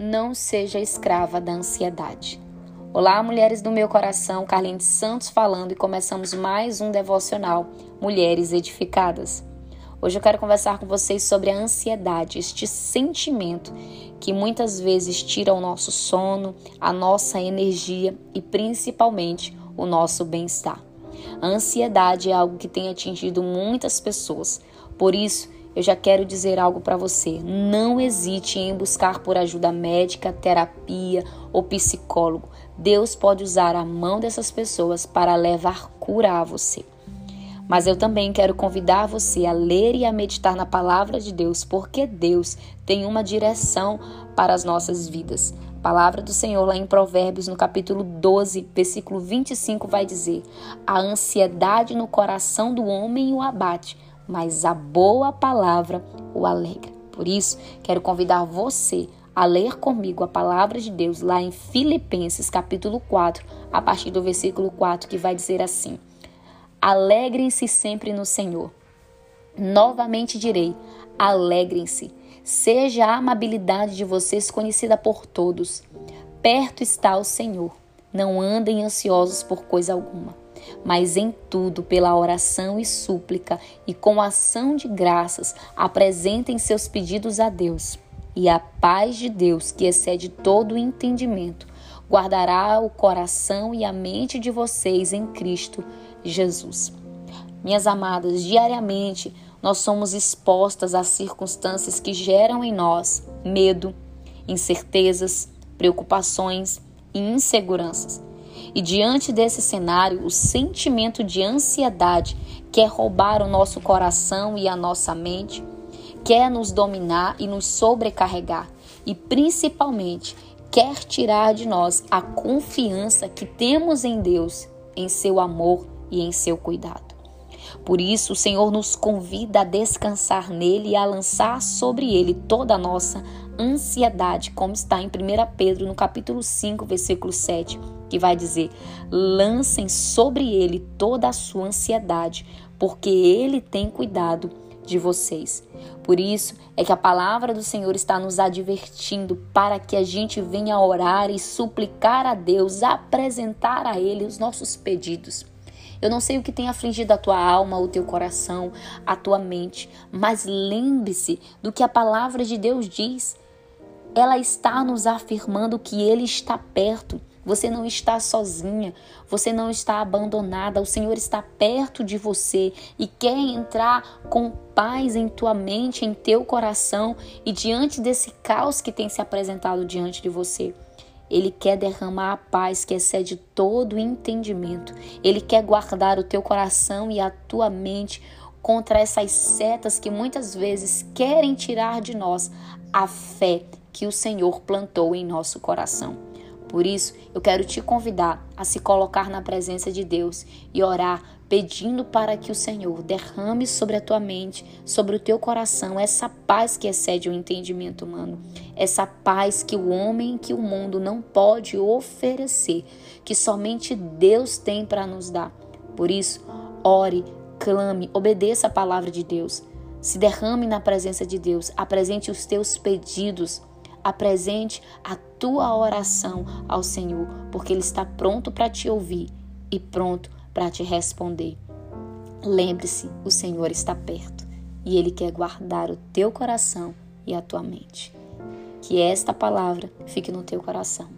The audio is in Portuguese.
não seja escrava da ansiedade. Olá, mulheres do meu coração, Carlinhos Santos falando e começamos mais um devocional Mulheres Edificadas. Hoje eu quero conversar com vocês sobre a ansiedade, este sentimento que muitas vezes tira o nosso sono, a nossa energia e principalmente o nosso bem-estar. A ansiedade é algo que tem atingido muitas pessoas. Por isso, eu já quero dizer algo para você. Não hesite em buscar por ajuda médica, terapia ou psicólogo. Deus pode usar a mão dessas pessoas para levar cura a você. Mas eu também quero convidar você a ler e a meditar na palavra de Deus, porque Deus tem uma direção para as nossas vidas. A palavra do Senhor lá em Provérbios, no capítulo 12, versículo 25, vai dizer: A ansiedade no coração do homem o abate, mas a boa palavra o alegra. Por isso, quero convidar você a ler comigo a palavra de Deus lá em Filipenses, capítulo 4, a partir do versículo 4, que vai dizer assim: Alegrem-se sempre no Senhor. Novamente direi: alegrem-se. Seja a amabilidade de vocês conhecida por todos. Perto está o Senhor. Não andem ansiosos por coisa alguma mas em tudo, pela oração e súplica e com ação de graças, apresentem seus pedidos a Deus. E a paz de Deus, que excede todo o entendimento, guardará o coração e a mente de vocês em Cristo Jesus. Minhas amadas, diariamente nós somos expostas a circunstâncias que geram em nós medo, incertezas, preocupações e inseguranças. E diante desse cenário, o sentimento de ansiedade quer roubar o nosso coração e a nossa mente, quer nos dominar e nos sobrecarregar, e principalmente quer tirar de nós a confiança que temos em Deus, em seu amor e em seu cuidado. Por isso, o Senhor nos convida a descansar nele e a lançar sobre ele toda a nossa ansiedade, como está em 1 Pedro, no capítulo 5, versículo 7, que vai dizer: lancem sobre ele toda a sua ansiedade, porque ele tem cuidado de vocês. Por isso é que a palavra do Senhor está nos advertindo para que a gente venha orar e suplicar a Deus, apresentar a Ele os nossos pedidos. Eu não sei o que tem afligido a tua alma, o teu coração, a tua mente, mas lembre-se do que a palavra de Deus diz. Ela está nos afirmando que Ele está perto. Você não está sozinha, você não está abandonada, o Senhor está perto de você e quer entrar com paz em tua mente, em teu coração e diante desse caos que tem se apresentado diante de você. Ele quer derramar a paz que excede todo entendimento. Ele quer guardar o teu coração e a tua mente contra essas setas que muitas vezes querem tirar de nós a fé que o Senhor plantou em nosso coração. Por isso, eu quero te convidar a se colocar na presença de Deus e orar pedindo para que o Senhor derrame sobre a tua mente, sobre o teu coração, essa paz que excede o entendimento humano, essa paz que o homem, que o mundo não pode oferecer, que somente Deus tem para nos dar. Por isso, ore, clame, obedeça a palavra de Deus. Se derrame na presença de Deus, apresente os teus pedidos Apresente a tua oração ao Senhor, porque Ele está pronto para te ouvir e pronto para te responder. Lembre-se, o Senhor está perto e Ele quer guardar o teu coração e a tua mente. Que esta palavra fique no teu coração.